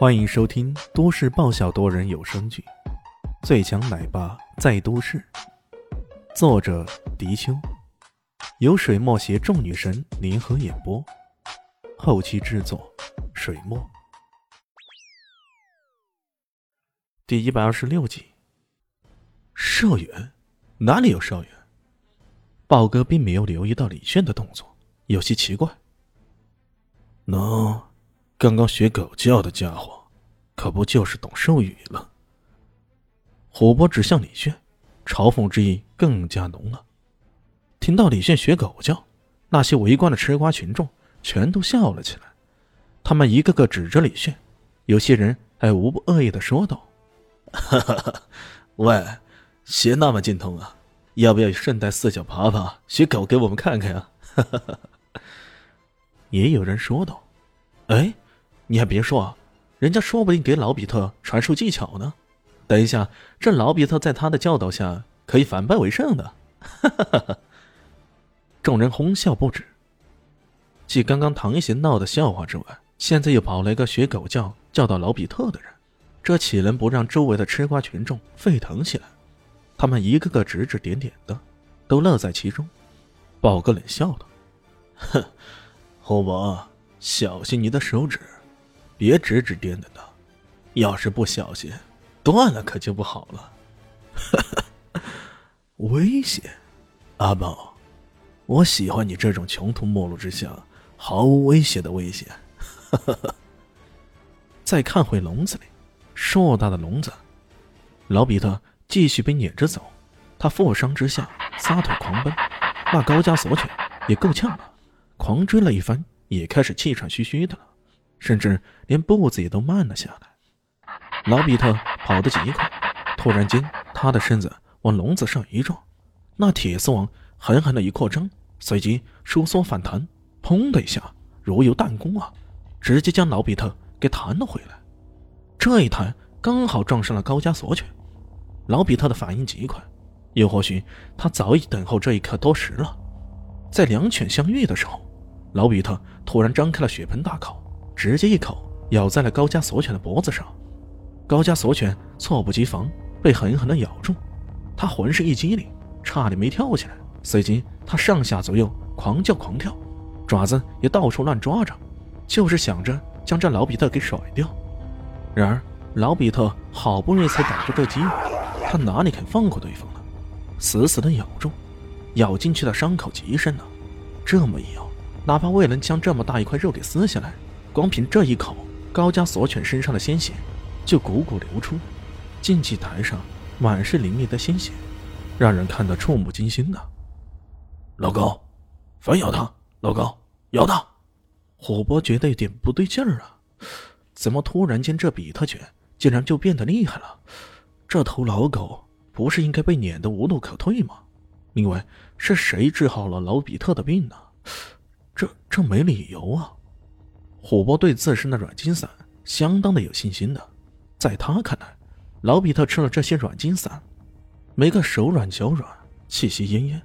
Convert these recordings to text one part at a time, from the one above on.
欢迎收听都市爆笑多人有声剧《最强奶爸在都市》，作者：迪秋，由水墨携众女神联合演播，后期制作：水墨。第一百二十六集，社员哪里有社员？豹哥并没有留意到李炫的动作，有些奇怪。喏，刚刚学狗叫的家伙，可不就是懂兽语了？虎波指向李炫，嘲讽之意更加浓了。听到李炫学狗叫，那些围观的吃瓜群众全都笑了起来。他们一个个指着李炫，有些人还无不恶意的说道：“哈哈，喂，学那么精通啊？要不要顺带四脚爬爬，学狗给我们看看啊？”哈哈哈。也有人说道：“哎，你还别说啊，人家说不定给老比特传授技巧呢。等一下，这老比特在他的教导下可以反败为胜的。”哈哈哈哈众人哄笑不止。继刚刚唐一贤闹的笑话之外，现在又跑来个学狗叫教导老比特的人，这岂能不让周围的吃瓜群众沸腾起来？他们一个个指指点点的，都乐在其中。宝哥冷笑道：“哼。”虎伯，小心你的手指，别指指点点的，要是不小心断了，可就不好了。危险，阿宝，我喜欢你这种穷途末路之下毫无威胁的危险。再看回笼子里，硕大的笼子，老比特继续被撵着走，他负伤之下撒腿狂奔，那高加索犬也够呛了。狂追了一番，也开始气喘吁吁的了，甚至连步子也都慢了下来。老比特跑得极快，突然间，他的身子往笼子上一撞，那铁丝网狠狠的一扩张，随即收缩反弹，砰的一下，如有弹弓啊，直接将老比特给弹了回来。这一弹刚好撞上了高加索犬。老比特的反应极快，又或许他早已等候这一刻多时了。在两犬相遇的时候。老比特突然张开了血盆大口，直接一口咬在了高加索犬的脖子上。高加索犬猝不及防，被狠狠地咬住。他浑身一激灵，差点没跳起来。随即，他上下左右狂叫狂跳，爪子也到处乱抓着，就是想着将这老比特给甩掉。然而，老比特好不容易才逮住这机会，他哪里肯放过对方呢？死死地咬住，咬进去的伤口极深呢，这么一咬。哪怕未能将这么大一块肉给撕下来，光凭这一口，高加索犬身上的鲜血就汩汩流出，竞技台上满是淋漓的鲜血，让人看得触目惊心呐！老高，反咬他！老高，咬他！虎波觉得有点不对劲儿啊，怎么突然间这比特犬竟然就变得厉害了？这头老狗不是应该被撵得无路可退吗？另外，是谁治好了老比特的病呢？这这没理由啊！虎波对自身的软筋散相当的有信心的，在他看来，老比特吃了这些软筋散，没个手软脚软、气息奄奄，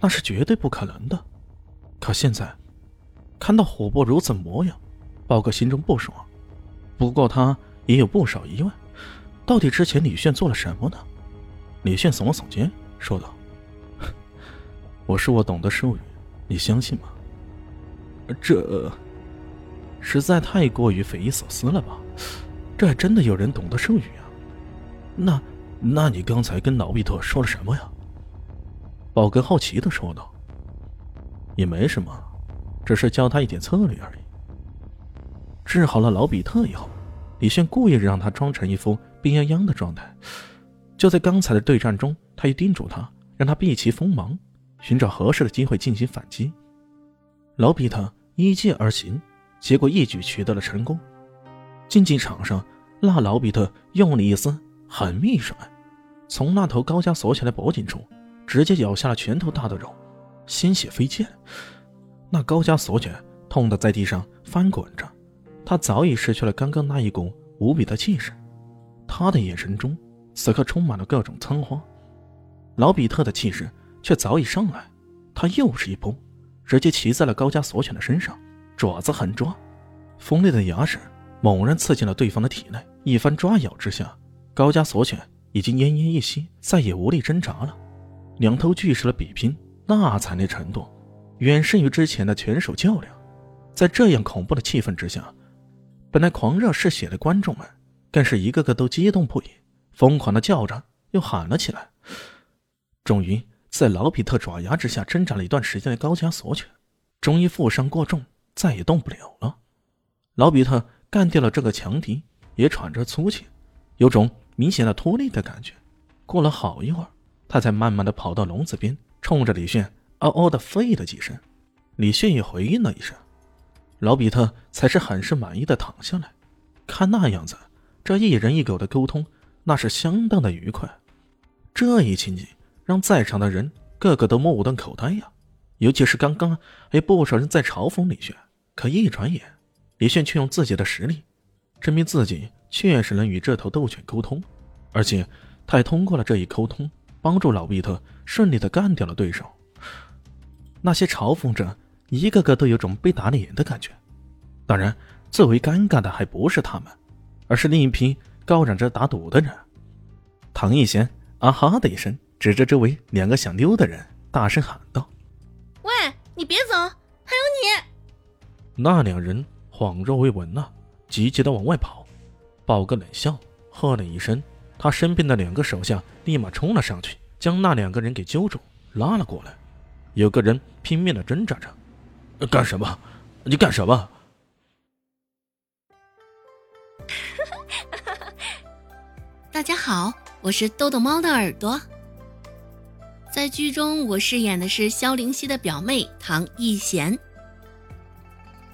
那是绝对不可能的。可现在看到虎波如此模样，豹哥心中不爽，不过他也有不少疑问：到底之前李炫做了什么呢？李炫耸了耸肩，说道：“我说我懂得术语，你相信吗？”这实在太过于匪夷所思了吧？这还真的有人懂得圣语啊？那，那你刚才跟老比特说了什么呀？宝哥好奇的说道。也没什么，只是教他一点策略而已。治好了老比特以后，李炫故意让他装成一副病殃殃的状态。就在刚才的对战中，他又叮嘱他，让他避其锋芒，寻找合适的机会进行反击。老比特。依计而行，结果一举取得了成功。竞技场上，那老比特用力一撕，狠命一甩，从那头高加索犬的脖颈处直接咬下了拳头大的肉，鲜血飞溅。那高加索犬痛得在地上翻滚着，他早已失去了刚刚那一股无比的气势，他的眼神中此刻充满了各种仓皇。老比特的气势却早已上来，他又是一扑。直接骑在了高加索犬的身上，爪子狠抓，锋利的牙齿猛然刺进了对方的体内。一番抓咬之下，高加索犬已经奄奄一息，再也无力挣扎了。两头巨兽的比拼，那惨烈程度，远胜于之前的拳手较量。在这样恐怖的气氛之下，本来狂热嗜血的观众们，更是一个个都激动不已，疯狂的叫着，又喊了起来。终于，在老比特爪牙之下挣扎了一段时间的高加索犬，终于负伤过重，再也动不了了。老比特干掉了这个强敌。也喘着粗气，有种明显的脱力的感觉。过了好一会儿，他才慢慢的跑到笼子边，冲着李炫嗷嗷的吠了几声。李炫也回应了一声，老比特才是很是满意的躺下来。看那样子，这一人一狗的沟通那是相当的愉快。这一情景让在场的人个个都目瞪口呆呀，尤其是刚刚还有不少人在嘲讽李炫，可一转眼，李炫却用自己的实力。证明自己确实能与这头斗犬沟通，而且他还通过了这一沟通，帮助老比特顺利的干掉了对手。那些嘲讽者一个个都有种被打脸的感觉。当然，最为尴尬的还不是他们，而是另一批高嚷着打赌的人。唐一贤啊哈的一声，指着周围两个想溜的人，大声喊道：“喂，你别走，还有你！”那两人恍若未闻呐。急急的往外跑，报个冷笑，喝了一声，他身边的两个手下立马冲了上去，将那两个人给揪住，拉了过来。有个人拼命的挣扎着：“干什么？你干什么？” 大家好，我是豆豆猫的耳朵。在剧中，我饰演的是萧灵溪的表妹唐艺贤。